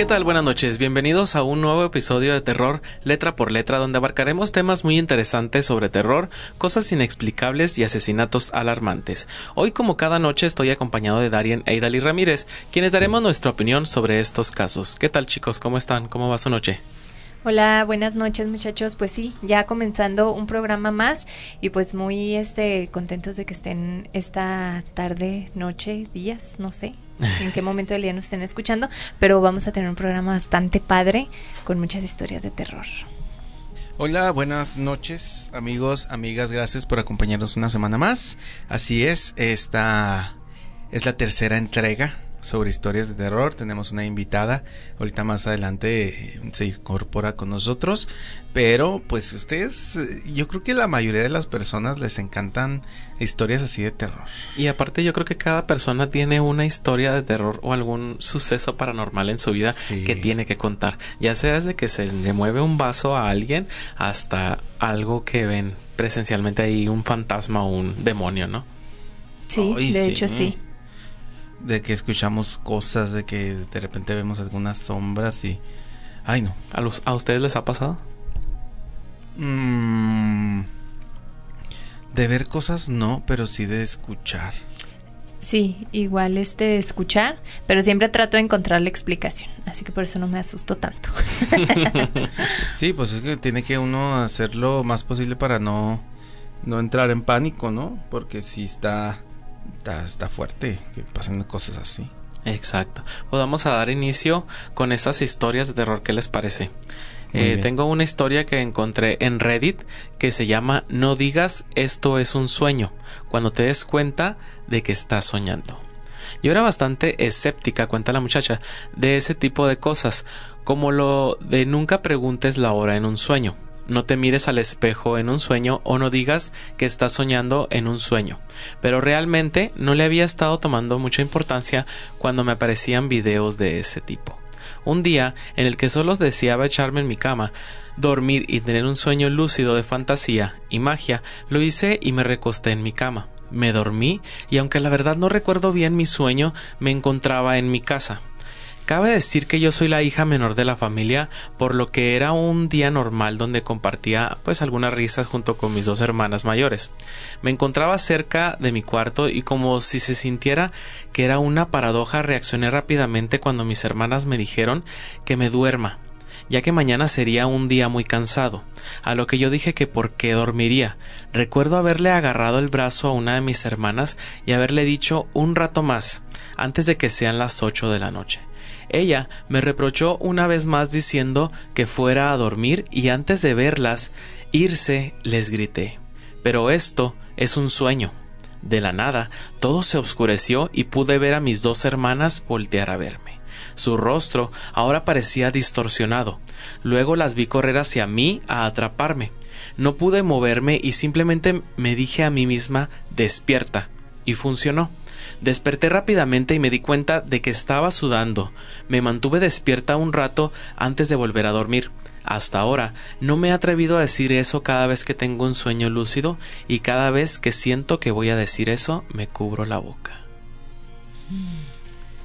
¿Qué tal? Buenas noches. Bienvenidos a un nuevo episodio de Terror Letra por Letra donde abarcaremos temas muy interesantes sobre terror, cosas inexplicables y asesinatos alarmantes. Hoy como cada noche estoy acompañado de Darien e Ramírez, quienes daremos nuestra opinión sobre estos casos. ¿Qué tal chicos? ¿Cómo están? ¿Cómo va su noche? Hola, buenas noches muchachos. Pues sí, ya comenzando un programa más y pues muy este contentos de que estén esta tarde, noche, días, no sé en qué momento del día nos estén escuchando, pero vamos a tener un programa bastante padre con muchas historias de terror. Hola, buenas noches amigos, amigas, gracias por acompañarnos una semana más. Así es, esta es la tercera entrega sobre historias de terror. Tenemos una invitada, ahorita más adelante eh, se incorpora con nosotros, pero pues ustedes, eh, yo creo que la mayoría de las personas les encantan historias así de terror. Y aparte yo creo que cada persona tiene una historia de terror o algún suceso paranormal en su vida que tiene que contar, ya sea desde que se le mueve un vaso a alguien hasta algo que ven presencialmente ahí, un fantasma o un demonio, ¿no? Sí, de hecho sí de que escuchamos cosas, de que de repente vemos algunas sombras y... Ay, no. ¿A, los, ¿a ustedes les ha pasado? Mm, de ver cosas no, pero sí de escuchar. Sí, igual este de escuchar, pero siempre trato de encontrar la explicación, así que por eso no me asusto tanto. sí, pues es que tiene que uno hacer lo más posible para no, no entrar en pánico, ¿no? Porque si está está, fuerte que pasen cosas así. Exacto. Pues vamos a dar inicio con estas historias de terror. ¿Qué les parece? Eh, tengo una historia que encontré en Reddit que se llama No digas esto es un sueño, cuando te des cuenta de que estás soñando. Yo era bastante escéptica, cuenta la muchacha, de ese tipo de cosas, como lo de nunca preguntes la hora en un sueño no te mires al espejo en un sueño o no digas que estás soñando en un sueño. Pero realmente no le había estado tomando mucha importancia cuando me aparecían videos de ese tipo. Un día en el que solo deseaba echarme en mi cama, dormir y tener un sueño lúcido de fantasía y magia, lo hice y me recosté en mi cama. Me dormí y aunque la verdad no recuerdo bien mi sueño, me encontraba en mi casa. Cabe decir que yo soy la hija menor de la familia, por lo que era un día normal donde compartía pues algunas risas junto con mis dos hermanas mayores. Me encontraba cerca de mi cuarto y como si se sintiera que era una paradoja reaccioné rápidamente cuando mis hermanas me dijeron que me duerma, ya que mañana sería un día muy cansado, a lo que yo dije que por qué dormiría. Recuerdo haberle agarrado el brazo a una de mis hermanas y haberle dicho un rato más, antes de que sean las ocho de la noche. Ella me reprochó una vez más diciendo que fuera a dormir y antes de verlas irse les grité. Pero esto es un sueño. De la nada, todo se oscureció y pude ver a mis dos hermanas voltear a verme. Su rostro ahora parecía distorsionado. Luego las vi correr hacia mí a atraparme. No pude moverme y simplemente me dije a mí misma despierta. Y funcionó. Desperté rápidamente y me di cuenta de que estaba sudando. Me mantuve despierta un rato antes de volver a dormir. Hasta ahora no me he atrevido a decir eso cada vez que tengo un sueño lúcido y cada vez que siento que voy a decir eso me cubro la boca.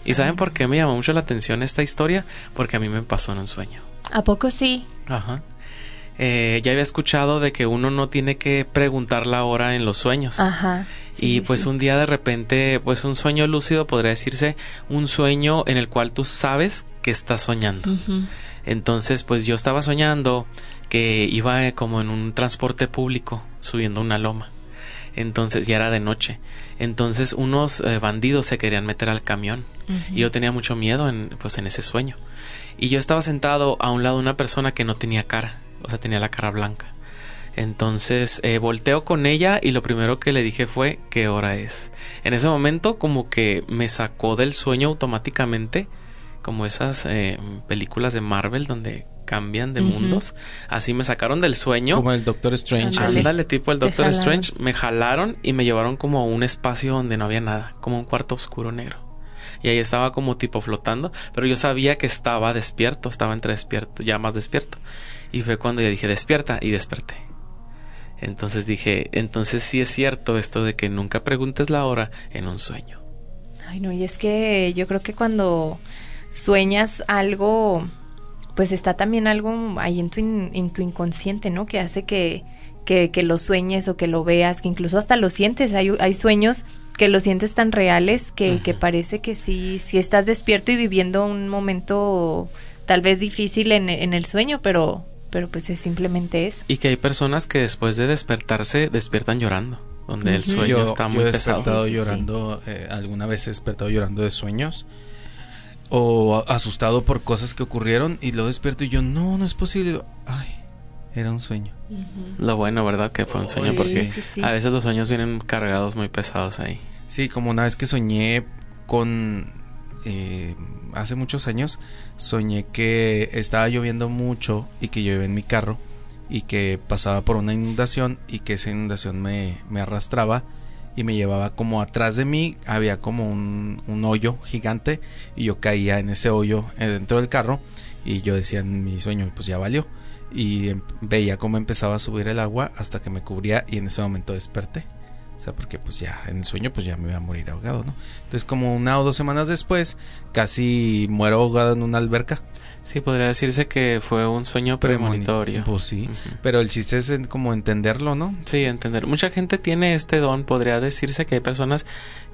¿Y saben por qué me llamó mucho la atención esta historia? Porque a mí me pasó en un sueño. ¿A poco sí? Ajá. Eh, ya había escuchado de que uno no tiene que preguntar la hora en los sueños. Ajá. y pues un día de repente, pues un sueño lúcido podría decirse un sueño en el cual tú sabes que estás soñando. Entonces, pues yo estaba soñando que iba como en un transporte público subiendo una loma. Entonces ya era de noche. Entonces unos eh, bandidos se querían meter al camión y yo tenía mucho miedo en pues en ese sueño. Y yo estaba sentado a un lado de una persona que no tenía cara o sea, tenía la cara blanca. Entonces eh, volteo con ella y lo primero que le dije fue ¿qué hora es? En ese momento como que me sacó del sueño automáticamente, como esas eh, películas de Marvel donde cambian de mundos. Así me sacaron del sueño. Como el Doctor Strange. Ándale, tipo el Doctor Strange. Me jalaron y me llevaron como a un espacio donde no había nada, como un cuarto oscuro negro. Y ahí estaba como tipo flotando, pero yo sabía que estaba despierto, estaba entre despierto, ya más despierto. Y fue cuando ya dije despierta y desperté. Entonces dije, entonces sí es cierto esto de que nunca preguntes la hora en un sueño. Ay, no, y es que yo creo que cuando sueñas algo, pues está también algo ahí en tu, en tu inconsciente, ¿no? Que hace que, que, lo sueñes o que lo veas, que incluso hasta lo sientes. Hay, hay sueños que lo sientes tan reales que, que parece que sí, sí estás despierto y viviendo un momento tal vez difícil en, en el sueño, pero, pero pues es simplemente eso. Y que hay personas que después de despertarse despiertan llorando, donde el sueño está muy yo he pesado. Despertado llorando, eh, alguna vez he despertado llorando de sueños o asustado por cosas que ocurrieron y lo despierto y yo, no, no es posible. Ay, era un sueño. Lo bueno, ¿verdad? Que fue un sueño porque a veces los sueños vienen cargados muy pesados ahí. Sí, como una vez que soñé con... Eh, hace muchos años soñé que estaba lloviendo mucho y que yo iba en mi carro y que pasaba por una inundación y que esa inundación me, me arrastraba y me llevaba como atrás de mí, había como un, un hoyo gigante y yo caía en ese hoyo eh, dentro del carro y yo decía en mi sueño, pues ya valió. Y em, veía cómo empezaba a subir el agua hasta que me cubría y en ese momento desperté. Sea, porque pues ya en el sueño pues ya me iba a morir ahogado, ¿no? Entonces como una o dos semanas después casi muero ahogado en una alberca. Sí, podría decirse que fue un sueño premonitorio. Pues sí, pero el chiste es como entenderlo, ¿no? Sí, entender. Mucha gente tiene este don, podría decirse que hay personas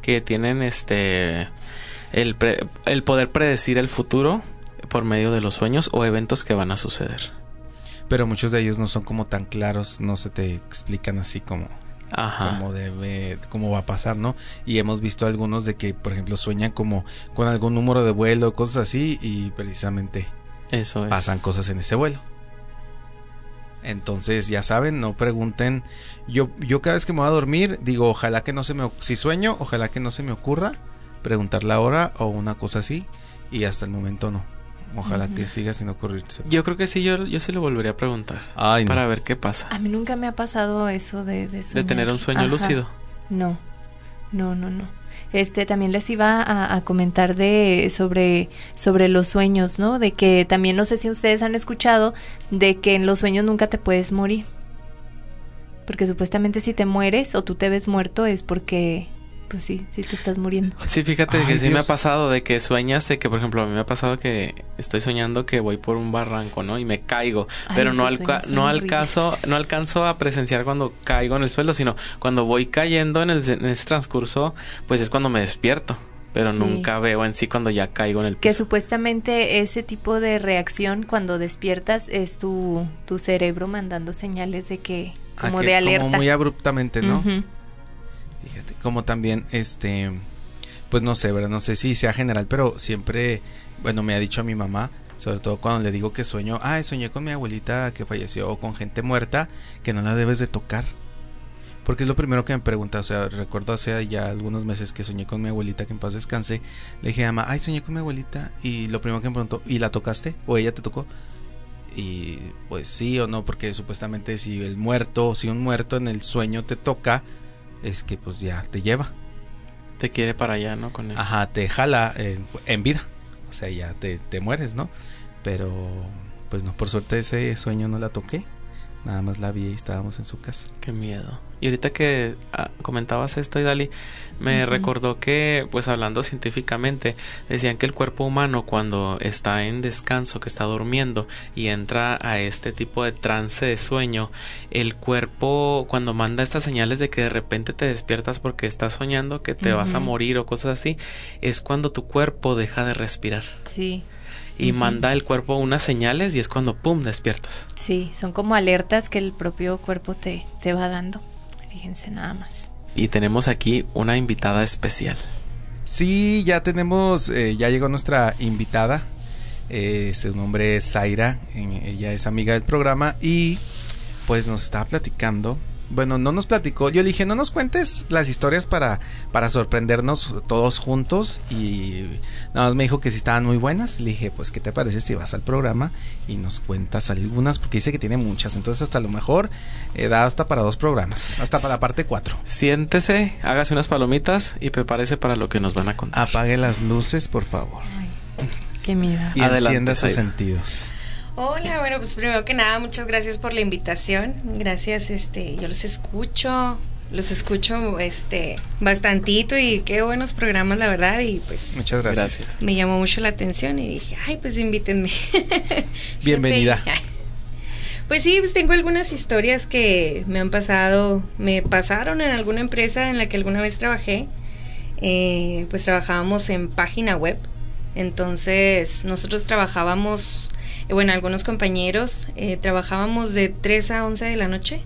que tienen este el, el poder predecir el futuro por medio de los sueños o eventos que van a suceder. Pero muchos de ellos no son como tan claros, no se te explican así como Ajá. debe, cómo va a pasar, ¿no? Y hemos visto algunos de que, por ejemplo, sueñan como con algún número de vuelo, cosas así, y precisamente eso Pasan cosas en ese vuelo. Entonces, ya saben, no pregunten. Yo, yo cada vez que me voy a dormir, digo, ojalá que no se me... Si sueño, ojalá que no se me ocurra preguntar la hora o una cosa así. Y hasta el momento no. Ojalá que siga sin ocurrirse. Yo creo que sí, yo, yo sí lo volvería a preguntar. Para ver qué pasa. A mí nunca me ha pasado eso de... De, de tener un sueño lúcido. No, no, no, no. Este también les iba a, comentar de sobre sobre los sueños, ¿no? De que también no sé si ustedes han escuchado de que en los sueños nunca te puedes morir. Porque supuestamente si te mueres o tú te ves muerto es porque pues sí, sí te estás muriendo. Sí, fíjate que sí me ha pasado de que sueñas de que, por ejemplo, a mí me ha pasado que estoy soñando que voy por un barranco, ¿no? Y me caigo, pero no, no, alcanzo, no alcanzo a presenciar cuando caigo en el suelo, sino cuando voy cayendo en, el, en ese transcurso, pues es cuando me despierto pero nunca veo en sí cuando ya caigo en el piso. Que supuestamente ese tipo de reacción cuando despiertas es tu, tu cerebro mandando señales de que ah, como de alerta. Como muy abruptamente, ¿no? Fíjate, como también, este, pues no sé, ¿verdad? No sé si sea general, pero siempre, bueno, me ha dicho a mi mamá, sobre todo cuando le digo que sueño, ah, soñé con mi abuelita que falleció o con gente muerta, que no la debes de tocar. Porque es lo primero que me pregunta, o sea, recuerdo hace ya algunos meses que soñé con mi abuelita que en paz descanse, le dije a mamá, ay, soñé con mi abuelita y lo primero que me preguntó, ¿y la tocaste? ¿O ella te tocó? Y pues sí o no, porque supuestamente si el muerto, si un muerto en el sueño te toca, es que pues ya te lleva. Te quiere para allá, ¿no? Con él. Ajá, te jala en vida. O sea, ya te, te mueres, ¿no? Pero pues no, por suerte ese sueño no la toqué. Nada más la vi y estábamos en su casa. Qué miedo. Y ahorita que ah, comentabas esto, Idali, me recordó que, pues hablando científicamente, decían que el cuerpo humano cuando está en descanso, que está durmiendo y entra a este tipo de trance de sueño, el cuerpo cuando manda estas señales de que de repente te despiertas porque estás soñando que te vas a morir o cosas así, es cuando tu cuerpo deja de respirar. Sí y manda el cuerpo unas señales y es cuando pum despiertas. Sí, son como alertas que el propio cuerpo te, te va dando. Fíjense nada más. Y tenemos aquí una invitada especial. Sí, ya tenemos, eh, ya llegó nuestra invitada. Eh, su nombre es Zaira, ella es amiga del programa y pues nos está platicando bueno, no nos platicó. Yo le dije, no nos cuentes las historias para, para sorprendernos todos juntos. Y nada más me dijo que si estaban muy buenas. Le dije, pues, ¿qué te parece si vas al programa y nos cuentas algunas? Porque dice que tiene muchas. Entonces, hasta lo mejor eh, da hasta para dos programas. Hasta para la parte cuatro. Siéntese, hágase unas palomitas y prepárese para lo que nos van a contar. Apague las luces, por favor. qué miedo. Y encienda sus sentidos. Hola, bueno, pues primero que nada, muchas gracias por la invitación. Gracias, este, yo los escucho los escucho este bastantito y qué buenos programas la verdad y pues muchas gracias. Me llamó mucho la atención y dije, "Ay, pues invítenme." Bienvenida. Pues sí, pues tengo algunas historias que me han pasado, me pasaron en alguna empresa en la que alguna vez trabajé. Eh, pues trabajábamos en página web. Entonces nosotros trabajábamos, bueno, algunos compañeros eh, trabajábamos de 3 a 11 de la noche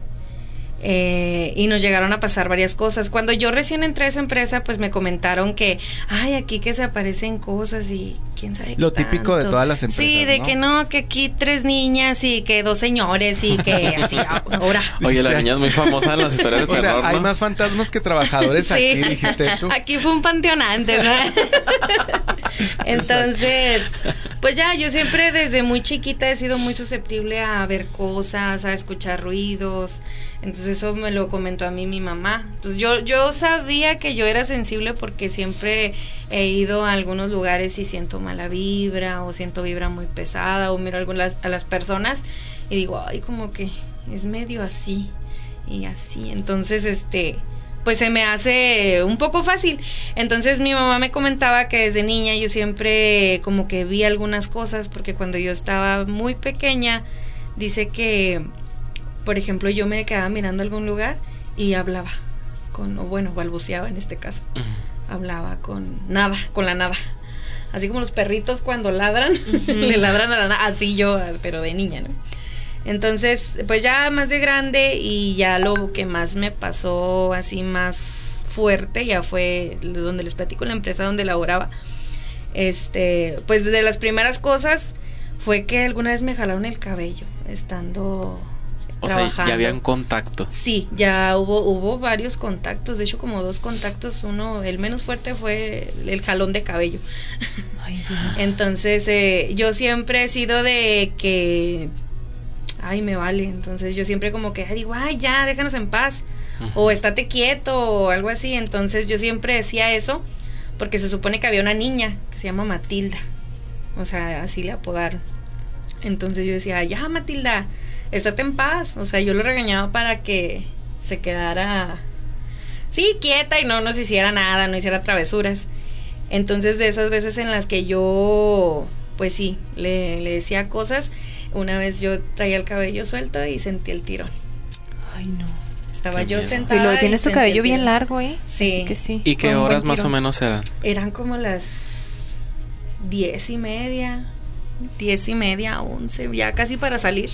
eh, y nos llegaron a pasar varias cosas. Cuando yo recién entré a esa empresa, pues me comentaron que, ay, aquí que se aparecen cosas y quién sabe. Lo típico de todas las empresas. Sí, de que no, que aquí tres niñas y que dos señores y que así ahora. Oye, la niña es muy famosa en las historias de o sea, hay más fantasmas que trabajadores aquí, dijiste tú. Aquí fue un panteón antes, ¿no? Entonces, pues ya, yo siempre desde muy chiquita he sido muy susceptible a ver cosas, a escuchar ruidos. Entonces eso me lo comentó a mí mi mamá. Entonces yo, yo sabía que yo era sensible porque siempre he ido a algunos lugares y siento mala vibra o siento vibra muy pesada o miro algunas, a las personas y digo, ay, como que es medio así y así. Entonces, este, pues se me hace un poco fácil. Entonces mi mamá me comentaba que desde niña yo siempre como que vi algunas cosas porque cuando yo estaba muy pequeña, dice que por ejemplo, yo me quedaba mirando algún lugar y hablaba con, o bueno, balbuceaba en este caso. Hablaba con nada, con la nada. Así como los perritos cuando ladran, le ladran a la nada, así yo, pero de niña, ¿no? Entonces, pues ya más de grande y ya lo que más me pasó así más fuerte ya fue donde les platico la empresa donde laboraba. Este, pues de las primeras cosas fue que alguna vez me jalaron el cabello estando o sea, ya había un contacto. Sí, ya hubo, hubo varios contactos, de hecho como dos contactos, uno, el menos fuerte fue el jalón de cabello. Ay, Dios. Entonces, eh, yo siempre he sido de que, ay, me vale, entonces yo siempre como que digo, ay, ya, déjanos en paz, o estate quieto, o algo así, entonces yo siempre decía eso, porque se supone que había una niña que se llama Matilda, o sea, así le apodaron. Entonces yo decía, ya, Matilda, estate en paz. O sea, yo lo regañaba para que se quedara, sí, quieta y no nos hiciera nada, no hiciera travesuras. Entonces, de esas veces en las que yo, pues sí, le, le decía cosas, una vez yo traía el cabello suelto y sentí el tirón. Ay, no. Estaba yo sentada. Y luego tienes tu cabello bien largo, ¿eh? Sí. que sí. ¿Y qué horas más o menos eran? Eran como las diez y media, diez y media, once, ya casi para salir.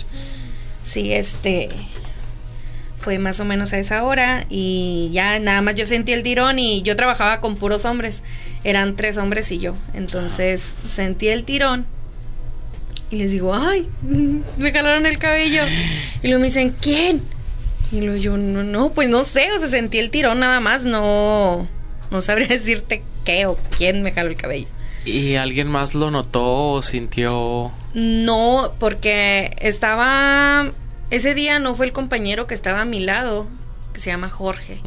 Sí, este fue más o menos a esa hora y ya nada más yo sentí el tirón y yo trabajaba con puros hombres, eran tres hombres y yo, entonces sentí el tirón y les digo, ay, me jalaron el cabello y luego me dicen, ¿quién? Y luego yo, no, no, pues no sé, o sea, sentí el tirón nada más, no, no sabría decirte qué o quién me jaló el cabello. ¿Y alguien más lo notó o sintió? No, porque estaba. Ese día no fue el compañero que estaba a mi lado, que se llama Jorge.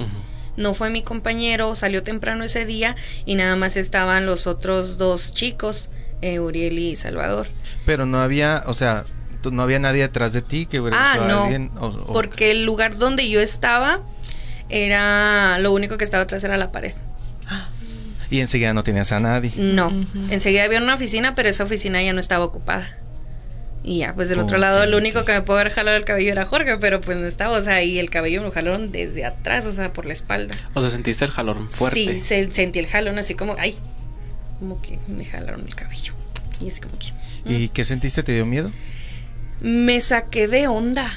No fue mi compañero, salió temprano ese día y nada más estaban los otros dos chicos, eh, Uriel y Salvador. Pero no había, o sea, no había nadie detrás de ti que hubiera ah, no, alguien. porque el lugar donde yo estaba era. Lo único que estaba atrás era la pared. Y enseguida no tenías a nadie. No, enseguida había una oficina, pero esa oficina ya no estaba ocupada. Y ya, pues del otro lado, el único que me pudo haber jalado el cabello era Jorge, pero pues no estaba, o sea, y el cabello me lo jalaron desde atrás, o sea, por la espalda. O sea, sentiste el jalón fuerte. Sí, sentí el jalón así como, ay, como que me jalaron el cabello. Y es como que. ¿Y qué sentiste? ¿Te dio miedo? Me saqué de onda.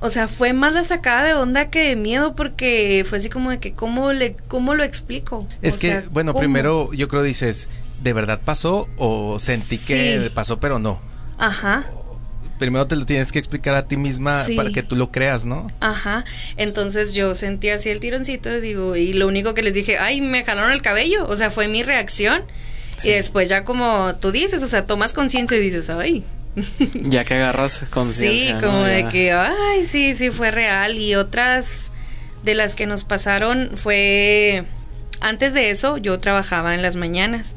O sea, fue más la sacada de onda que de miedo porque fue así como de que cómo le cómo lo explico. Es que bueno, primero yo creo dices, ¿de verdad pasó o sentí que pasó pero no? Ajá. Primero te lo tienes que explicar a ti misma para que tú lo creas, ¿no? Ajá. Entonces yo sentí así el tironcito digo, y lo único que les dije, ay, me jalaron el cabello. O sea, fue mi reacción. Y después ya como tú dices, o sea, tomas conciencia y dices, ay, ya que agarras conciencia. Sí, como de que, ay, sí, sí, fue real. Y otras de las que nos pasaron fue, antes de eso, yo trabajaba en las mañanas.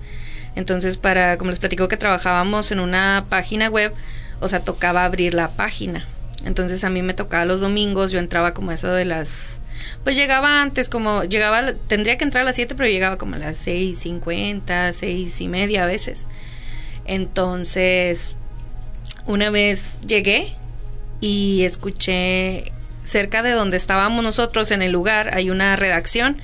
Entonces, para, como les platico que trabajábamos en una página web, o sea, tocaba abrir la página. Entonces, a mí me tocaba los domingos, yo entraba como eso de las Pues llegaba antes, como llegaba, tendría que entrar a las 7, pero llegaba como a las 6.50, seis y media a veces. Entonces, una vez llegué y escuché cerca de donde estábamos nosotros en el lugar hay una redacción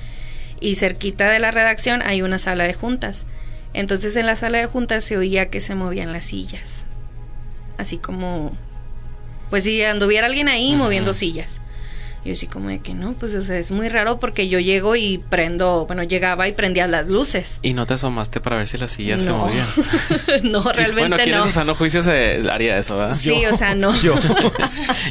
y cerquita de la redacción hay una sala de juntas. Entonces en la sala de juntas se oía que se movían las sillas. Así como pues si anduviera alguien ahí moviendo sillas. Y así como de que no, pues o sea, es muy raro porque yo llego y prendo, bueno, llegaba y prendía las luces. ¿Y no te asomaste para ver si las sillas se movían? no, realmente bueno, ¿quién no. en sano juicio se haría eso, verdad? Sí, o sea, no. Yo.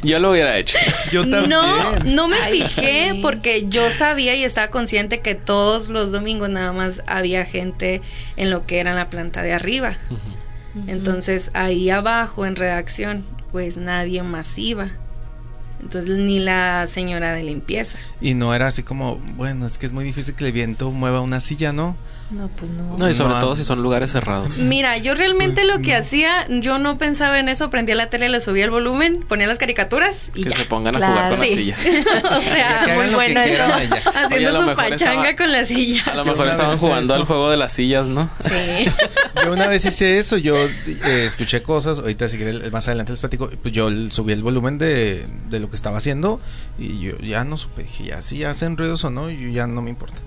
yo lo hubiera hecho. Yo también. No, no me Ay, fijé sí. porque yo sabía y estaba consciente que todos los domingos nada más había gente en lo que era la planta de arriba. Entonces ahí abajo en redacción, pues nadie más iba. Entonces ni la señora de limpieza. Y no era así como, bueno, es que es muy difícil que el viento mueva una silla, ¿no? No, pues no. No, y sobre No, todo si son lugares cerrados. Mira, yo realmente Pues lo que no. hacía, yo no pensaba en eso, prendía la tele, le subía el volumen, ponía las caricaturas y que ya. se pongan a jugar con Sí. las sillas. o sea, muy bueno eso. Oye, haciendo lo su pachanga estaba- con la silla. A lo mejor estaban jugando eso. al juego de las sillas, ¿no? Sí. Yo una vez hice eso, yo eh, escuché cosas, ahorita si quieren, más adelante les platico, pues yo subí el volumen de, de lo que estaba haciendo y yo ya no supe, dije, ya si hacen ruidos o no, yo ya no me importa.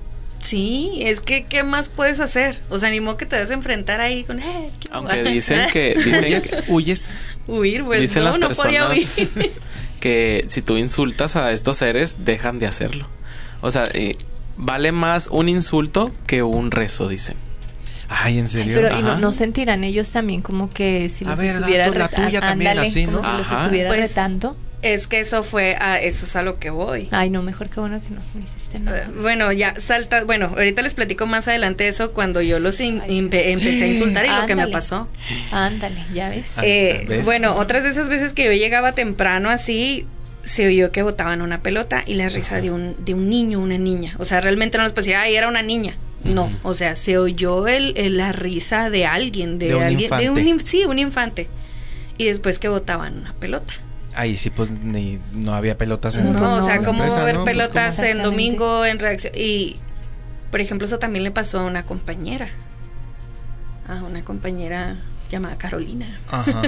Sí, es que ¿qué más puedes hacer? O sea, ni modo que te vas a enfrentar ahí con eh, ¿qué Aunque dicen que dicen Huyes, que, huyes. huir, pues dicen no, las no podía personas huir. que si tú insultas a estos seres, dejan de hacerlo. O sea, eh, vale más un insulto que un rezo, dicen. Ay, ¿en serio? Pero y no, sentirán ellos también como que si A los ver, estuviera la- la tuya también, así, ¿no? como si los estuviera Pues, retando. Es que eso fue a eso es a lo que voy. Ay, no, mejor que bueno que no, no hiciste nada. Eh, Bueno, ya salta, bueno, ahorita les platico más adelante eso cuando yo los in- Ay, empe- empecé a insultar y lo que me pasó. Ándale, ya ves. Eh, bueno, otras de esas veces que yo llegaba temprano así, se oyó que botaban una pelota y la risa de un, de un niño, una niña. O sea, realmente no les decir, ay, era una niña. No, o sea, se oyó el, el- la risa de alguien, de, De un alguien, de un, sí, un infante. Y después que botaban una pelota. Ahí sí, pues ni, no había pelotas en No, No, o sea, la ¿cómo va a empresa, haber ¿no? Pues, pelotas ¿cómo? el domingo en reacción? Y, por ejemplo, eso también le pasó a una compañera. A una compañera llamada Carolina. Ajá.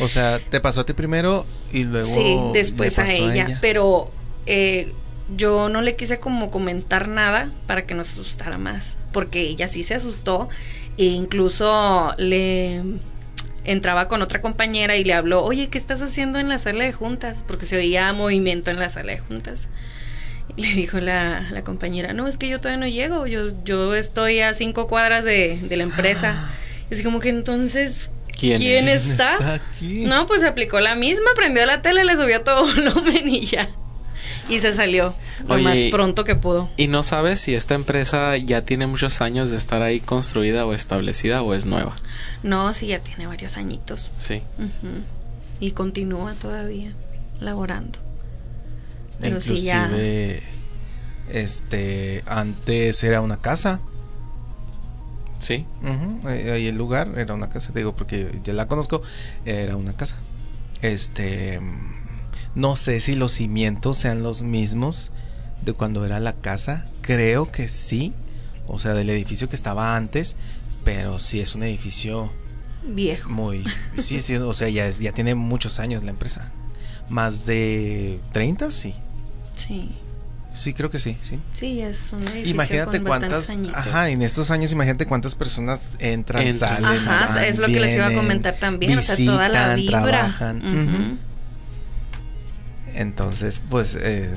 O sea, te pasó a ti primero y luego. Sí, después le a ella. Pero eh, yo no le quise como comentar nada para que no se asustara más. Porque ella sí se asustó. E incluso le entraba con otra compañera y le habló, oye, ¿qué estás haciendo en la sala de juntas? Porque se oía movimiento en la sala de juntas. Y le dijo la, la compañera, no, es que yo todavía no llego, yo, yo estoy a cinco cuadras de, de la empresa. Y así como que entonces, ¿Quién ¿quién es? está? aquí. No, pues aplicó la misma, prendió la tele, le subió todo volumen y ya. Y se salió lo Oye, más pronto que pudo. Y no sabes si esta empresa ya tiene muchos años de estar ahí construida o establecida o es nueva. No, sí, ya tiene varios añitos. Sí. Y continúa todavía laborando. Pero sí, ya. Este, antes era una casa. Sí. Ahí el lugar era una casa, te digo, porque ya la conozco, era una casa. Este, no sé si los cimientos sean los mismos de cuando era la casa, creo que sí, o sea, del edificio que estaba antes, pero sí es un edificio Viejo. muy, sí, sí, o sea, ya, es, ya tiene muchos años la empresa. Más de 30, sí. Sí. Sí, creo que sí, sí. Sí, es un edificio Imagínate con cuántas, añitos. ajá, en estos años imagínate cuántas personas entran, Entran. salen, Ajá, van, es lo que les iba a comentar también, o sea, toda la vibra. trabajan, Ujú. ujú. Entonces, pues eh,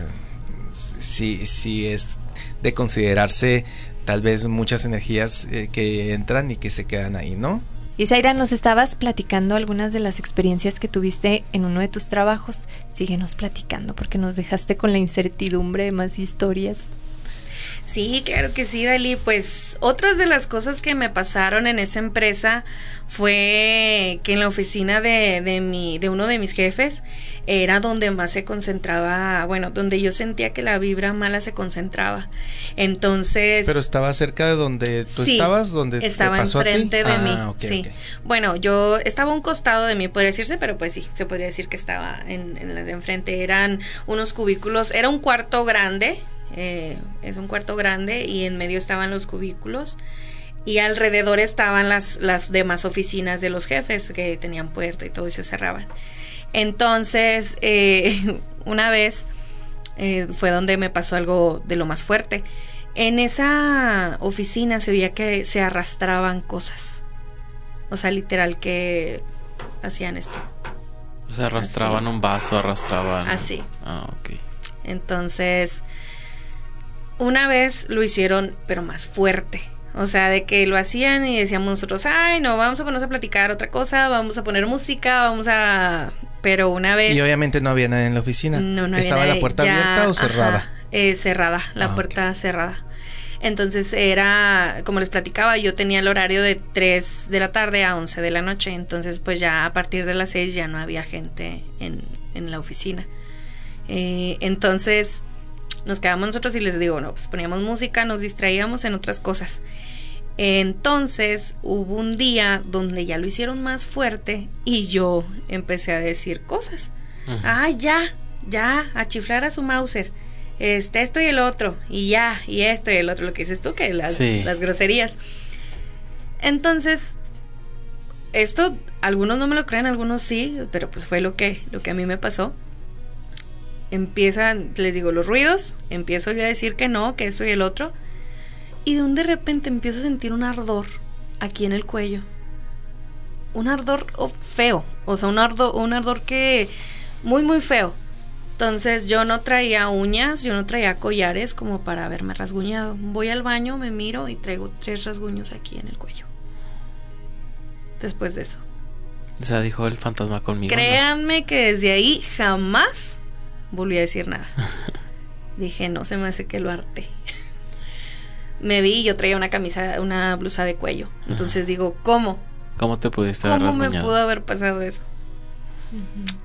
sí, sí es de considerarse tal vez muchas energías eh, que entran y que se quedan ahí, ¿no? Y Zaira, nos estabas platicando algunas de las experiencias que tuviste en uno de tus trabajos. Síguenos platicando porque nos dejaste con la incertidumbre de más historias. Sí, claro que sí, Dali. Pues otras de las cosas que me pasaron en esa empresa fue que en la oficina de, de, mi, de uno de mis jefes era donde más se concentraba, bueno, donde yo sentía que la vibra mala se concentraba. Entonces... Pero estaba cerca de donde tú estabas, donde estaba enfrente de mí. Ah, sí. Bueno, yo estaba a un costado de mí, podría decirse, pero pues sí, se podría decir que estaba en, en la de enfrente. Eran unos cubículos, era un cuarto grande, eh, es un cuarto grande y en medio estaban los cubículos y alrededor estaban las, las demás oficinas de los jefes que tenían puerta y todo y se cerraban. Entonces, eh, una vez eh, fue donde me pasó algo de lo más fuerte. En esa oficina se oía que se arrastraban cosas. O sea, literal que hacían esto. O sea, arrastraban un vaso, arrastraban. Así. Ah, ok. Entonces, una vez lo hicieron, pero más fuerte. O sea, de que lo hacían y decíamos nosotros, ay, no, vamos a ponernos a platicar otra cosa, vamos a poner música, vamos a... Pero una vez... Y obviamente no había nadie en la oficina. No, no ¿Estaba la puerta abierta o cerrada? Eh, cerrada, la ah, puerta cerrada. Entonces era, como les platicaba, yo tenía el horario de 3 de la tarde a 11 de la noche. Entonces, pues ya a partir de las 6 ya no había gente en, en la oficina. Eh, entonces nos quedamos nosotros y les digo, no, pues poníamos música, nos distraíamos en otras cosas. Entonces hubo un día donde ya lo hicieron más fuerte y yo empecé a decir cosas. Ah, ya, ya, a chiflar a su Mauser. Este, esto y el otro, y ya, y esto y el otro, lo que dices tú, que las, las groserías. Entonces, esto, algunos no me lo creen, algunos sí, pero pues fue lo que, lo que a mí me pasó empiezan, les digo, los ruidos, empiezo yo a decir que no, que eso y el otro, y de un de repente empiezo a sentir un ardor aquí en el cuello. Un ardor feo, o sea, un ardor, un ardor que muy, muy feo. Entonces yo no traía uñas, yo no traía collares como para haberme rasguñado. Voy al baño, me miro y traigo tres rasguños aquí en el cuello. Después de eso. O sea, dijo el fantasma conmigo. Créanme que desde ahí jamás volví a decir nada. Dije, no, se me hace que lo arte. me vi y yo traía una camisa, una blusa de cuello. Entonces digo, ¿cómo? ¿Cómo te pudiste haber ¿Cómo me pudo haber pasado eso?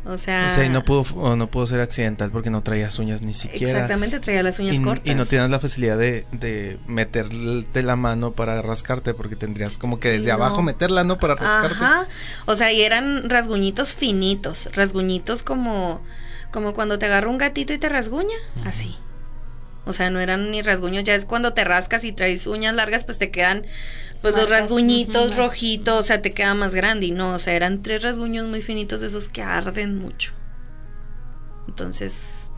O sea, o sea, y no pudo, no pudo ser accidental porque no traías uñas ni siquiera. Exactamente, traía las uñas cortas. Y no tienes la facilidad de, de meterte la mano para rascarte porque tendrías como que desde abajo meterla, ¿no? Para rascarte. Ajá. O sea, y eran rasguñitos finitos, rasguñitos como como cuando te agarra un gatito y te rasguña, así. O sea, no eran ni rasguños, ya es cuando te rascas y traes uñas largas, pues te quedan pues los rasguñitos rojitos, o sea, te queda más grande y no, o sea, eran tres rasguños muy finitos de esos que arden mucho. Entonces,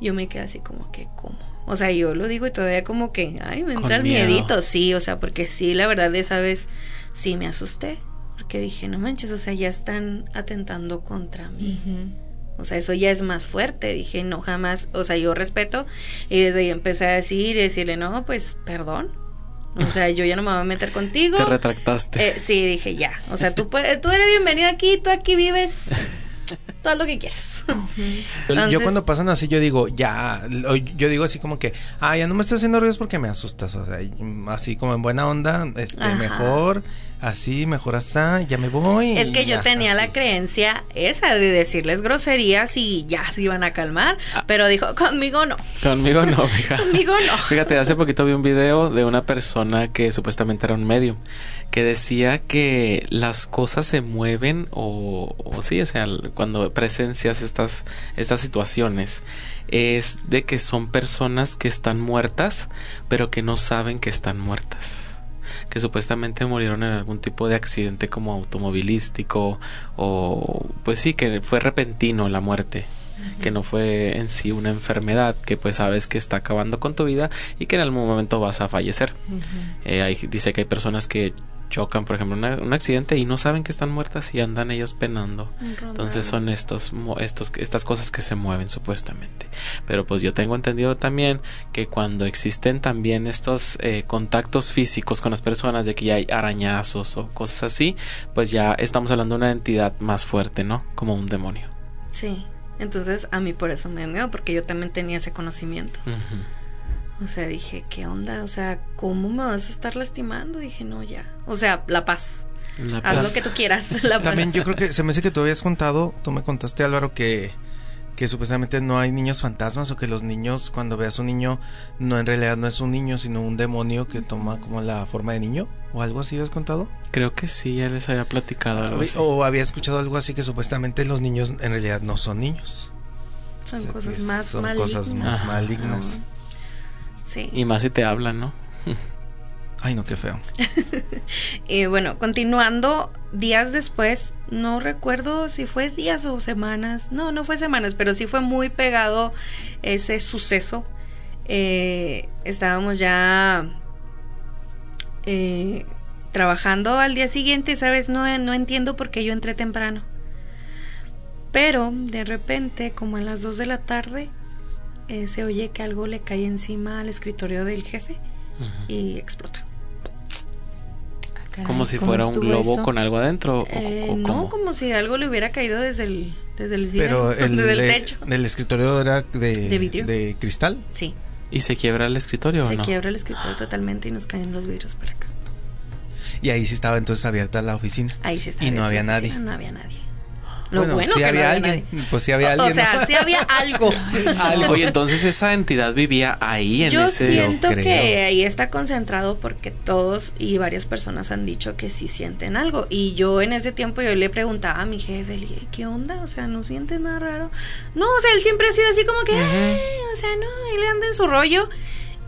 yo me quedé así como que, ¿cómo? O sea, yo lo digo y todavía como que, ay, me entra el miedito, sí, o sea, porque sí, la verdad, esa vez sí me asusté, porque dije, no manches, o sea, ya están atentando contra mí. O sea, eso ya es más fuerte. Dije, no, jamás, o sea, yo respeto. Y desde ahí empecé a decir y decirle, no, pues, perdón. O sea, yo ya no me voy a meter contigo. Te retractaste. Eh, sí, dije, ya. O sea, tú, puedes, tú eres bienvenido aquí, tú aquí vives todo lo que quieras. yo cuando pasan así, yo digo, ya, yo digo así como que, ah, ya no me estás haciendo ruidos porque me asustas, o sea, así como en buena onda, este, mejor así, mejor así, ya me voy. Es que yo tenía la creencia esa de decirles groserías y ya se iban a calmar, ah. pero dijo, conmigo no. Conmigo no, fíjate. conmigo no. Fíjate, hace poquito vi un video de una persona que supuestamente era un medio, que decía que las cosas se mueven o, o sí, o sea, cuando presencias estas, estas situaciones, es de que son personas que están muertas, pero que no saben que están muertas que supuestamente murieron en algún tipo de accidente como automovilístico o pues sí que fue repentino la muerte que no fue en sí una enfermedad que pues sabes que está acabando con tu vida y que en algún momento vas a fallecer. Eh, dice que hay personas que chocan, por ejemplo, un accidente y no saben que están muertas y andan ellos penando. Entonces son estos, estos, estas cosas que se mueven supuestamente. Pero pues yo tengo entendido también que cuando existen también estos eh, contactos físicos con las personas, de que ya hay arañazos o cosas así, pues ya estamos hablando de una entidad más fuerte, ¿no? Como un demonio. Sí, entonces a mí por eso me da miedo, porque yo también tenía ese conocimiento. O sea, dije, ¿qué onda? O sea, ¿cómo me vas a estar lastimando? Dije, no, ya. O sea, la paz. Haz lo que tú quieras. También yo creo que se me hace que tú habías contado, tú me contaste Álvaro que que supuestamente no hay niños fantasmas o que los niños cuando veas un niño no en realidad no es un niño sino un demonio que toma como la forma de niño o algo así habías contado creo que sí ya les había platicado algo o había escuchado algo así que supuestamente los niños en realidad no son niños son cosas más son cosas más malignas sí y más si te hablan no Ay, no, qué feo. y bueno, continuando, días después, no recuerdo si fue días o semanas, no, no fue semanas, pero sí fue muy pegado ese suceso. Eh, estábamos ya eh, trabajando al día siguiente, ¿sabes? No, no entiendo por qué yo entré temprano. Pero de repente, como a las 2 de la tarde, eh, se oye que algo le cae encima al escritorio del jefe y explota. como si fuera un globo con algo adentro. Eh, no, como si algo le hubiera caído desde el, desde el cielo, Pero el, desde el techo. ¿El escritorio era de, ¿De, vidrio? de cristal? Sí. ¿Y se quiebra el escritorio se o no? Se quiebra el escritorio totalmente y nos caen los vidrios para acá. Y ahí sí estaba entonces abierta la oficina. Ahí sí estaba. Y no había nadie. No había nadie. Lo bueno, bueno que había, alguien. Pues sí había alguien. O sea, sí había algo. algo. Oye, entonces esa entidad vivía ahí en Yo ese. siento que ahí está concentrado porque todos y varias personas han dicho que sí sienten algo. Y yo en ese tiempo yo le preguntaba a mi jefe, le dije, ¿qué onda? O sea, ¿no sientes nada raro? No, o sea, él siempre ha sido así como que, o sea, no, él anda en su rollo.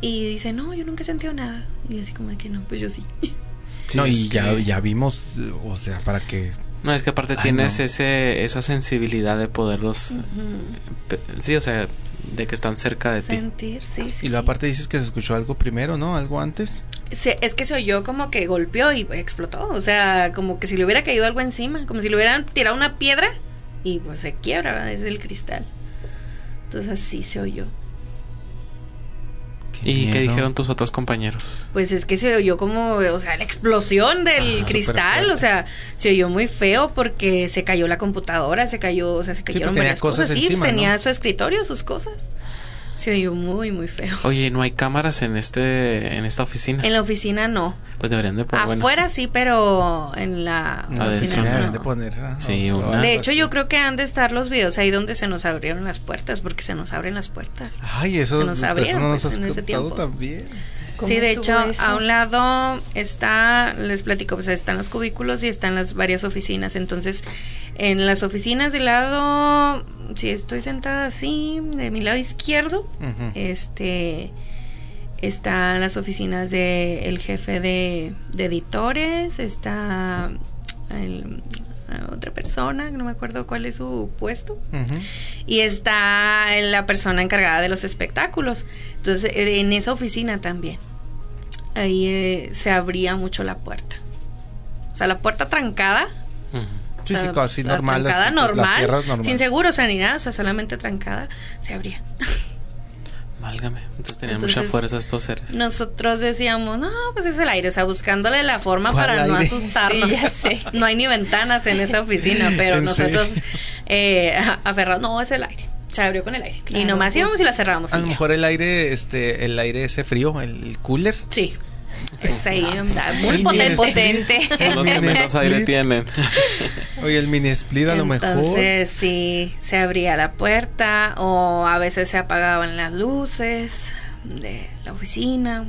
Y dice, no, yo nunca he sentido nada. Y así como que no, pues yo sí. sí no, y ya, ya vimos, o sea, para que no, es que aparte tienes ese, esa sensibilidad de poderlos. Sí, o sea, de que están cerca de Sentir, sí, sí. Y lo aparte dices que se escuchó algo primero, ¿no? Algo antes. Sí, es que se oyó como que golpeó y explotó. O sea, como que si le hubiera caído algo encima. Como si le hubieran tirado una piedra y pues se quiebra desde el cristal. Entonces así se oyó. ¿Y qué dijeron tus otros compañeros? Pues es que se oyó como, o sea, la explosión del cristal, o sea, se oyó muy feo porque se cayó la computadora, se cayó, o sea, se cayeron varias cosas. sí, tenía su escritorio, sus cosas. Se oyó muy, muy feo. Oye, ¿no hay cámaras en este en esta oficina? En la oficina no. Pues deberían de poner. Afuera sí, pero en la oficina no. de poner. sí, De hecho, yo creo que han de estar los videos ahí donde se nos abrieron las puertas, porque se nos abren las puertas. Ay, eso, se nos abrieron pues, en ese tiempo. también. Sí, de hecho, a un lado está, les platico, pues están los cubículos y están las varias oficinas. Entonces, en las oficinas del lado, si estoy sentada así, de mi lado izquierdo, este están las oficinas del el jefe de, editores, está otra persona, no me acuerdo cuál es su puesto, y está la persona encargada de los espectáculos. Entonces, en esa oficina también ahí eh, se abría mucho la puerta. O sea, la puerta trancada. Sí, sí, casi normal. Trancada normal, sin seguro, o sea, ni nada, o sea, solamente trancada, se abría. Válgame, entonces tenían mucha fuerza estos seres. Nosotros decíamos, no, pues es el aire, o sea, buscándole la forma para no asustarnos. No hay ni ventanas en esa oficina, pero nosotros eh, aferrados, no, es el aire se abrió con el aire. y nomás íbamos y la cerrábamos. A lo mejor el aire, este, el aire ese frío, el cooler. Sí. Es ahí, muy potente. Son los que menos aire tienen. Oye, el mini split a lo mejor. Entonces, sí, se abría la puerta o a veces se apagaban las luces de la oficina.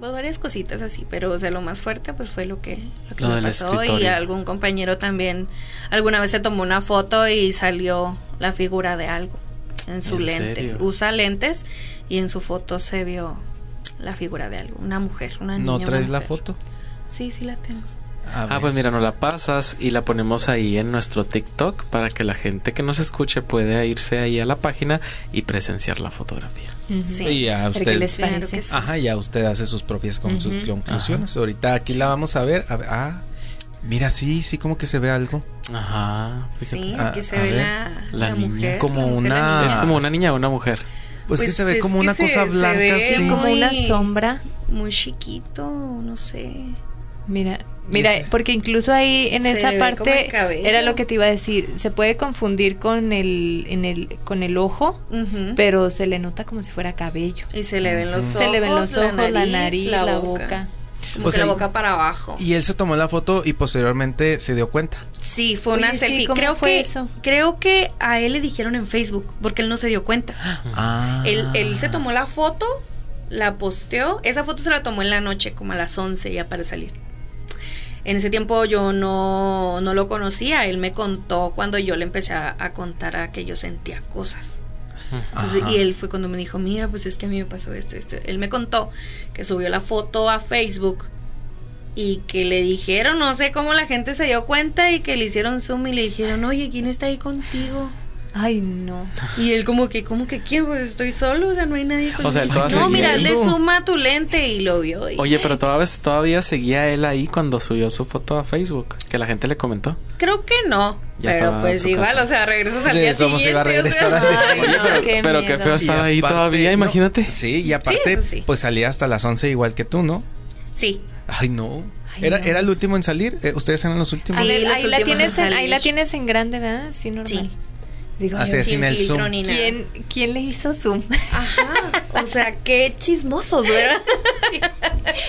Pues varias cositas así, pero o sea, lo más fuerte pues fue lo que, lo que me pasó y algún compañero también alguna vez se tomó una foto y salió la figura de algo en su lente. Usa lentes y en su foto se vio la figura de algo, una mujer, una niña. ¿No traes la foto? Sí, sí la tengo. Ah, pues mira, nos la pasas y la ponemos ahí en nuestro TikTok para que la gente que nos escuche pueda irse ahí a la página y presenciar la fotografía. Sí. Y a usted, les parece? Ajá, ya usted hace sus propias conclusiones. Ahorita aquí la vamos a ver. ah, mira, sí, sí, como que se ve algo. Ajá. Sí, aquí se ve la, mujer. Como una. Es como una niña o una mujer. Pues, que pues se ve como una cosa blanca, Como una sombra. Muy chiquito, no sé. Mira, Mira, porque incluso ahí en esa parte era lo que te iba a decir, se puede confundir con el en el con el ojo, pero se le nota como si fuera cabello. Y se le ven los ojos, se le ven los ojos, la nariz, la, boca. Como la boca para abajo. Y él se tomó la foto y posteriormente se dio cuenta. Sí, fue una selfie. creo que eso? creo que a él le dijeron en Facebook porque él no se dio cuenta. Ah. Él, él se tomó la foto, la posteó. Esa foto se la tomó en la noche, como a las 11 ya para salir. En ese tiempo yo no, no lo conocía, él me contó cuando yo le empecé a, contar a que yo sentía cosas. Y él fue cuando me dijo, mira, pues es que a mí me pasó esto, esto. Él me contó que subió la foto a Facebook y que le dijeron, no sé cómo la gente se dio cuenta y que le hicieron zoom y le dijeron, oye, ¿quién está ahí contigo? Ay, no. Y él como que, ¿cómo que quién? Pues estoy solo, o sea, no hay nadie conmigo. O sea, él No, mira, le suma tu lente y lo vio. Oye, pero todavía, todavía seguía él ahí cuando subió su foto a Facebook, que la gente le comentó. Creo que no. pero pues igual, o sea, regresas al día siguiente. a regresar Ay, no, pero, qué, pero qué feo estar ahí todavía, imagínate. Sí, y aparte, pues salía hasta las 11 igual que tú, ¿no? Sí. Ay, no. ¿Era, ¿Era el último en salir? Eh, ¿Ustedes eran los últimos? ahí, la tienes en, ahí la tienes en grande, ¿verdad? Sí, normal. Sí. Digo, Así sin el zoom. ¿Quién, ¿Quién, le hizo zoom? Ajá. O sea, qué chismosos, ¿verdad?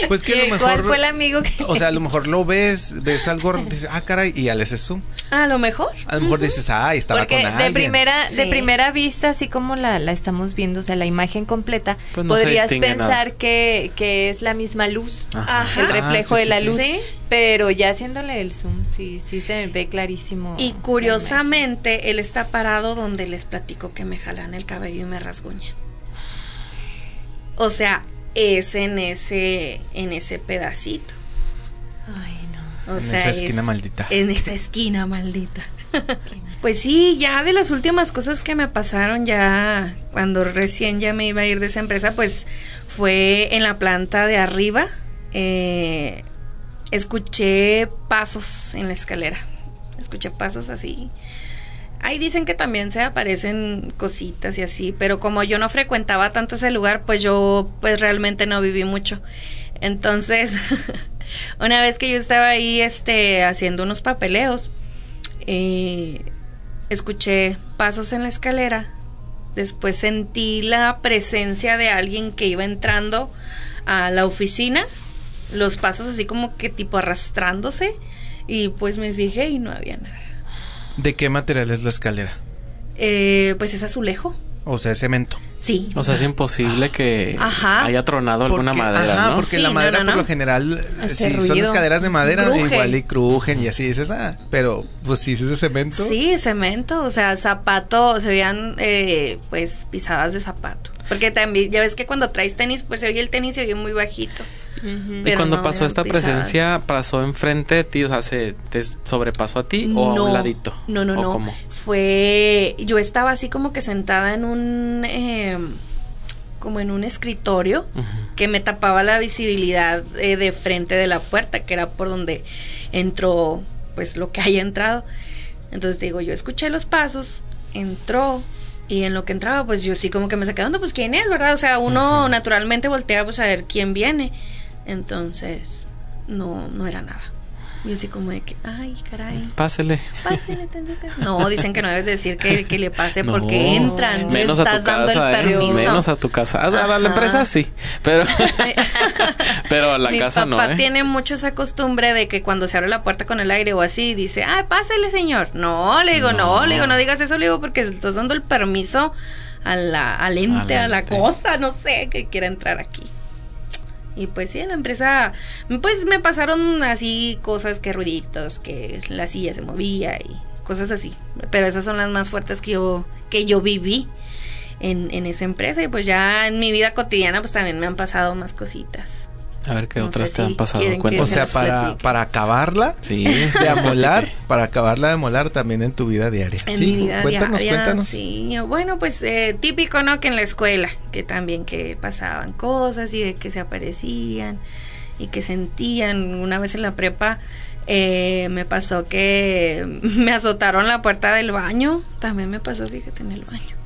Pues que a lo mejor. ¿Cuál fue el amigo que.? O sea, a lo mejor lo ves, ves algo, dices, ah, caray, y ya le haces zoom. A lo mejor. A lo mejor dices, ah, estaba Porque con alguien. De primera, de primera vista, así como la, la estamos viendo, o sea, la imagen completa, pues podrías pensar que, que, es la misma luz. Ajá. El reflejo ah, de la luz. ¿Sí? Pero ya haciéndole el zoom, sí, sí se ve clarísimo. Y curiosamente, él está parado donde les platico que me jalan el cabello y me rasguñan. O sea, es en ese, en ese pedacito. Ay, no. O en esa esquina maldita. En esa esquina maldita. pues sí, ya de las últimas cosas que me pasaron ya cuando recién ya me iba a ir de esa empresa, pues fue en la planta de arriba. Eh, escuché pasos en la escalera. Escuché pasos así. Ahí dicen que también se aparecen cositas y así, pero como yo no frecuentaba tanto ese lugar, pues yo pues realmente no viví mucho. Entonces, una vez que yo estaba ahí este haciendo unos papeleos, eh, escuché pasos en la escalera. Después sentí la presencia de alguien que iba entrando a la oficina los pasos así como que tipo arrastrándose y pues me fijé y no había nada. ¿De qué material es la escalera? Eh, pues es azulejo. O sea, es cemento. Sí. O sea, es imposible que haya tronado alguna madera, ajá, porque la madera por lo general, si son escaleras de madera, igual y crujen y así dices, ah, pero pues si es de cemento. Sí, cemento, o sea, zapato, se veían eh, pues pisadas de zapato. Porque también, ya ves que cuando traes tenis, pues se oye el tenis se oye muy bajito y cuando pasó esta presencia, pasó enfrente de ti, o sea, se te sobrepasó a ti o a un ladito. No, no, no. Fue, yo estaba así como que sentada en un, eh, como en un escritorio que me tapaba la visibilidad eh, de frente de la puerta, que era por donde entró, pues lo que haya entrado. Entonces digo, yo escuché los pasos, entró, y en lo que entraba, pues yo sí como que me saqué onda, pues quién es, ¿verdad? O sea, uno naturalmente voltea pues a ver quién viene. Entonces, no, no era nada. Y así como de que, ay, caray. Pásele. Pásele, No, dicen que no debes decir que, que le pase porque entran. Menos a tu casa. Eh, menos a tu casa. A, la empresa sí. Pero, pero a la casa no. Mi papá ¿eh? tiene mucho esa costumbre de que cuando se abre la puerta con el aire o así, dice, ay, pásele, señor. No, le digo, no, le digo, no digas eso, le digo, porque estás dando el permiso a la, al ente, a la cosa, no sé, que quiera entrar aquí. Y pues sí, en la empresa, pues me pasaron así cosas que ruiditos, que la silla se movía y cosas así. Pero esas son las más fuertes que yo, que yo viví en, en esa empresa. Y pues ya en mi vida cotidiana, pues también me han pasado más cositas. A ver qué otras te han pasado. O sea, para, para acabarla sí. de amolar, para acabarla de molar también en tu vida diaria. En mi vida cuéntanos, diaria, cuéntanos. Sí, bueno, pues eh, típico, ¿no? Que en la escuela, que también que pasaban cosas y de que se aparecían y que sentían. Una vez en la prepa eh, me pasó que me azotaron la puerta del baño. También me pasó, fíjate, en el baño.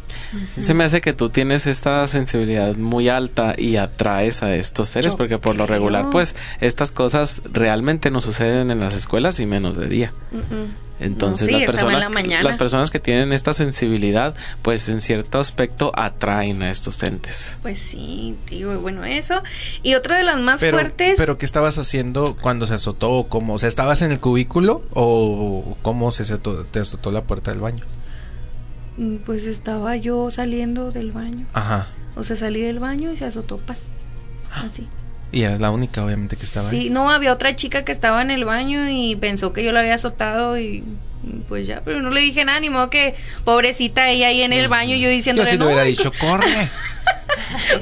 Se me hace que tú tienes esta sensibilidad muy alta y atraes a estos seres, porque por lo regular, pues, estas cosas realmente no suceden en las escuelas y menos de día. Entonces las personas las personas que tienen esta sensibilidad, pues en cierto aspecto atraen a estos entes. Pues sí, digo, bueno, eso. Y otra de las más fuertes. Pero ¿qué estabas haciendo cuando se azotó o cómo? O sea, ¿estabas en el cubículo o cómo se te azotó la puerta del baño? Mm, pues estaba yo saliendo del baño. Ajá. O sea, salí del baño y se azotó paz. Así. Y eras la única, obviamente, que estaba ahí. Sí, no, había otra chica que estaba en el baño y pensó que yo la había azotado y pues ya, pero no le dije nada, ni modo que pobrecita ella ahí en el baño, yo diciendo Yo sí le hubiera dicho, corre.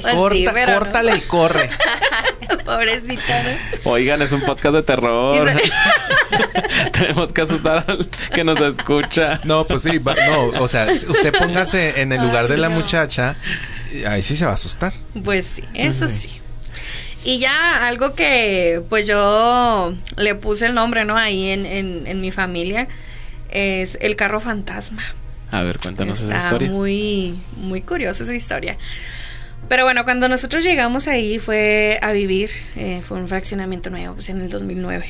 Pues Corta, córtale y corre. pobrecita, ¿no? Oigan, es un podcast de terror. Tenemos que asustar al que nos escucha. No, pues sí, no, o sea, usted póngase en el lugar de la muchacha, ahí sí se va a asustar. Pues sí, eso sí. Y ya algo que pues yo le puse el nombre, ¿no? Ahí en, en, mi familia es el carro fantasma. A ver, cuéntanos esa historia. Muy, muy curiosa esa historia. Pero bueno, cuando nosotros llegamos ahí fue a vivir, eh, fue un fraccionamiento nuevo, pues en el 2009.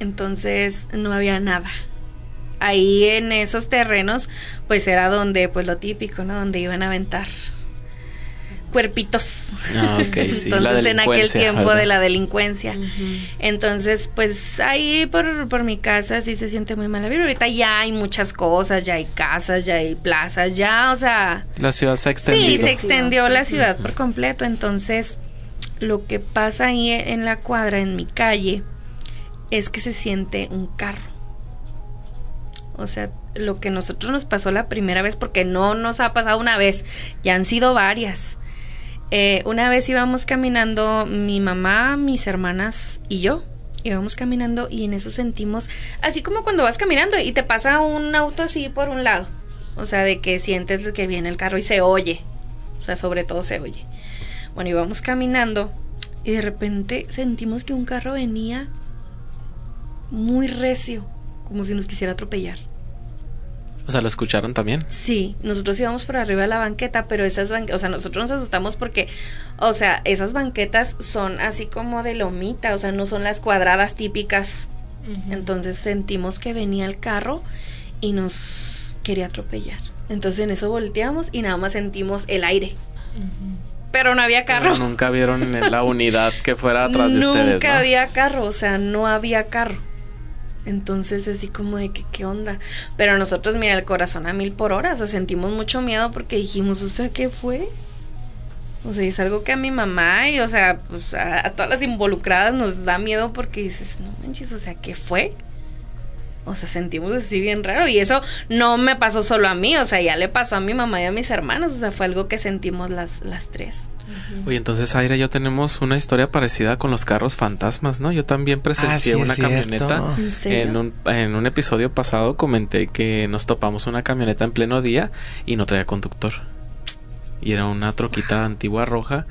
Entonces no había nada. Ahí en esos terrenos, pues era donde, pues lo típico, ¿no? Donde iban a aventar cuerpitos. Ah, Entonces en aquel tiempo de la delincuencia. Entonces, pues ahí por, por mi casa sí se siente muy mal Ahorita ya hay muchas cosas, ya hay casas, ya hay plazas, ya, o sea... La ciudad se extendió. Sí, se extendió la ciudad por completo. Entonces, lo que pasa ahí en la cuadra, en mi calle, es que se siente un carro. O sea, lo que nosotros nos pasó la primera vez, porque no nos ha pasado una vez, ya han sido varias. Eh, una vez íbamos caminando mi mamá, mis hermanas y yo. Íbamos caminando y en eso sentimos, así como cuando vas caminando y te pasa un auto así por un lado. O sea, de que sientes que viene el carro y se oye. O sea, sobre todo se oye. Bueno, íbamos caminando y de repente sentimos que un carro venía muy recio, como si nos quisiera atropellar. O sea, ¿lo escucharon también? Sí, nosotros íbamos por arriba de la banqueta, pero esas banquetas, o sea, nosotros nos asustamos porque, o sea, esas banquetas son así como de lomita, o sea, no son las cuadradas típicas. Entonces sentimos que venía el carro y nos quería atropellar. Entonces en eso volteamos y nada más sentimos el aire. Pero no había carro. nunca vieron la unidad que fuera atrás de ustedes. Nunca había carro, o sea, no había carro. Entonces, así como de que, ¿qué onda? Pero nosotros, mira, el corazón a mil por hora, o sea, sentimos mucho miedo porque dijimos, o sea, ¿qué fue? O sea, es algo que a mi mamá y, o sea, pues a, a todas las involucradas nos da miedo porque dices, no manches, o sea, ¿qué fue? O sea, sentimos así bien raro. Y eso no me pasó solo a mí, o sea, ya le pasó a mi mamá y a mis hermanos. O sea, fue algo que sentimos las, las tres. Oye, entonces, Aire, yo tenemos una historia parecida con los carros fantasmas, ¿no? Yo también presencié ah, una camioneta. ¿En, un, en un episodio pasado comenté que nos topamos una camioneta en pleno día y no traía conductor. Y era una troquita antigua roja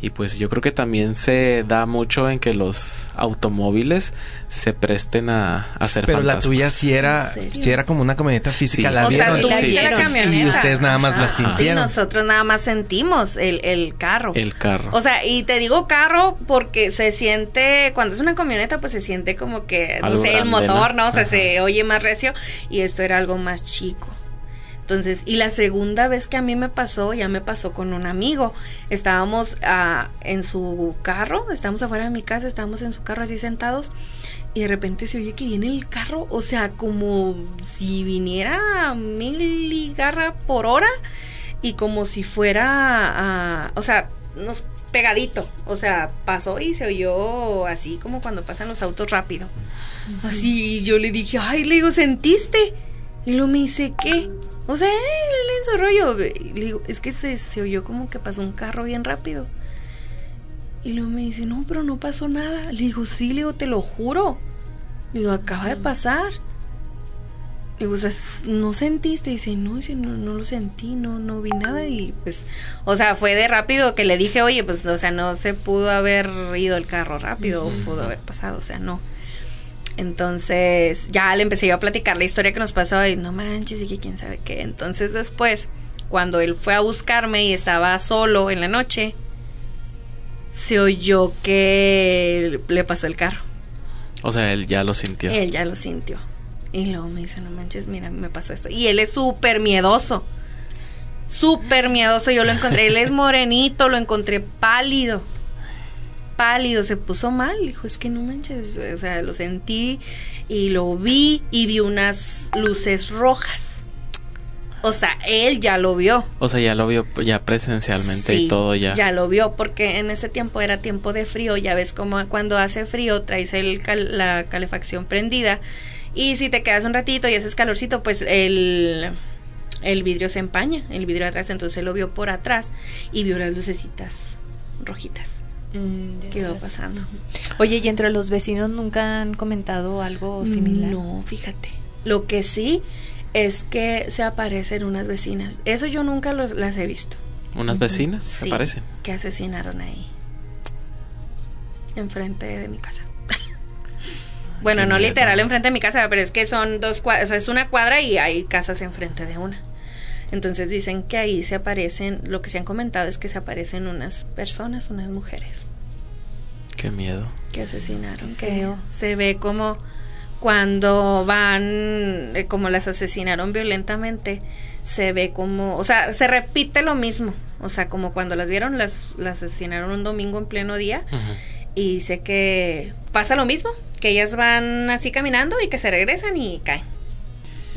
y pues yo creo que también se da mucho en que los automóviles se presten a, hacer Pero la tuya sí era, sí era como una camioneta física, la vieron. y ustedes nada más la sintieron. nosotros nada más sentimos el, el carro. El carro. O sea, y te digo carro porque se siente, cuando es una camioneta, pues se siente como que, no sé, el motor, ¿no? O sea, se oye más recio. Y esto era algo más chico. Entonces, y la segunda vez que a mí me pasó, ya me pasó con un amigo. Estábamos ah, en su carro, estábamos afuera de mi casa, estábamos en su carro así sentados y de repente se oye que viene el carro, o sea, como si viniera a mil garra por hora y como si fuera, o sea, nos pegadito, o sea, pasó y se oyó así como cuando pasan los autos rápido. Así, yo le dije, ay, le digo, ¿sentiste? Y luego me dice, ¿qué? O sea, el rollo. Le digo, es que se, se oyó como que pasó un carro bien rápido. Y luego me dice, no, pero no pasó nada. Le digo, sí, le digo, te lo juro. Le digo, acaba de pasar. Le digo, o sea, ¿no sentiste? dice, no, dice, no, no lo sentí, no, no vi nada. Y pues, o sea, fue de rápido que le dije, oye, pues, o sea, no se pudo haber ido el carro rápido, o pudo haber pasado, o sea, no. Entonces ya le empecé yo a platicar la historia que nos pasó y no manches y que quién sabe qué. Entonces después cuando él fue a buscarme y estaba solo en la noche, se oyó que le pasó el carro. O sea, él ya lo sintió. Él ya lo sintió. Y luego me dice, no manches, mira, me pasó esto. Y él es súper miedoso. Súper miedoso. Yo lo encontré. Él es morenito, lo encontré pálido. Pálido, se puso mal. Dijo, es que no manches. O sea, lo sentí y lo vi y vi unas luces rojas. O sea, él ya lo vio. O sea, ya lo vio ya presencialmente y todo ya. Ya lo vio porque en ese tiempo era tiempo de frío. Ya ves como cuando hace frío traes el la calefacción prendida y si te quedas un ratito y haces calorcito, pues el, el vidrio se empaña, el vidrio atrás. Entonces él lo vio por atrás y vio las lucecitas rojitas. Mm, ¿Qué iba pasando? Oye, ¿y entre los vecinos nunca han comentado algo similar? No, fíjate. Lo que sí es que se aparecen unas vecinas. Eso yo nunca los, las he visto. ¿Unas vecinas se aparecen? Que asesinaron ahí. Enfrente de mi casa. bueno, no literal enfrente de mi casa, pero es que son dos cuadras, o sea, es una cuadra y hay casas enfrente de una. Entonces dicen que ahí se aparecen, lo que se han comentado es que se aparecen unas personas, unas mujeres. Qué miedo. Que asesinaron, que se ve como cuando van, eh, como las asesinaron violentamente, se ve como, o sea, se repite lo mismo, o sea, como cuando las vieron, las, las asesinaron un domingo en pleno día, y dice que pasa lo mismo, que ellas van así caminando y que se regresan y caen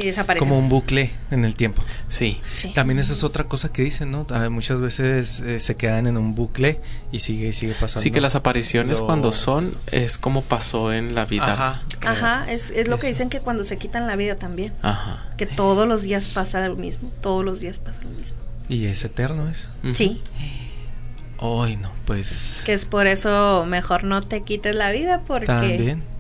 y. Como un bucle en el tiempo. Sí. También esa es otra cosa que dicen, ¿no? Muchas veces eh, se quedan en un bucle y sigue y sigue pasando. Sí, que las apariciones cuando son es como pasó en la vida. Ajá. Ajá, es, es lo que dicen que cuando se quitan la vida también. Ajá. Que todos los días pasa lo mismo, todos los días pasa lo mismo. Y es eterno eso. Sí. Ay, no, pues. Que es por eso mejor no te quites la vida porque. También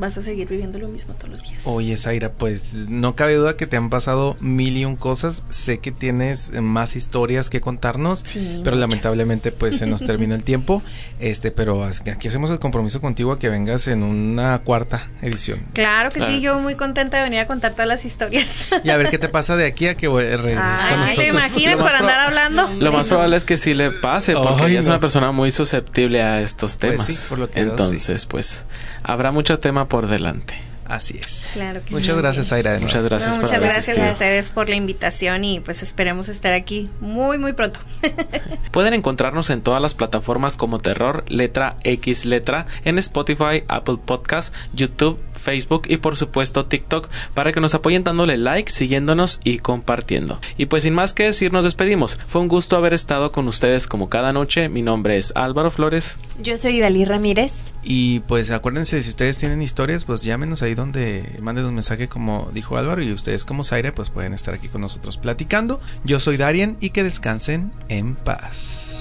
vas a seguir viviendo lo mismo todos los días. Oye, Zaira, pues no cabe duda que te han pasado mil y un cosas. Sé que tienes más historias que contarnos, pero lamentablemente pues se nos termina el tiempo. Este, pero aquí hacemos el compromiso contigo a que vengas en una cuarta edición. Claro que sí, yo muy contenta de venir a contar todas las historias. Y a ver qué te pasa de aquí a que regreses ¿Te imaginas por andar hablando? Lo más probable es que sí le pase, porque ella es una persona muy susceptible a estos pues temas. por lo que Entonces, pues habrá mucho tema por delante. Así es. Claro que muchas gracias, Aira. Muchas gracias. muchas gracias a ustedes por la invitación y pues esperemos estar aquí muy, muy pronto. Pueden encontrarnos en todas las plataformas como Terror, letra X letra, en Spotify, Apple Podcast, YouTube, Facebook y por supuesto TikTok para que nos apoyen dándole like, siguiéndonos y compartiendo. Y pues sin más que decir, nos despedimos. Fue un gusto haber estado con ustedes como cada noche. Mi nombre es Álvaro Flores. Yo soy Dalí Ramírez. Y pues acuérdense, si ustedes tienen historias, pues llámenos ahí donde manden un mensaje como dijo Álvaro y ustedes como Zaire pues pueden estar aquí con nosotros platicando. Yo soy Darien y que descansen en paz.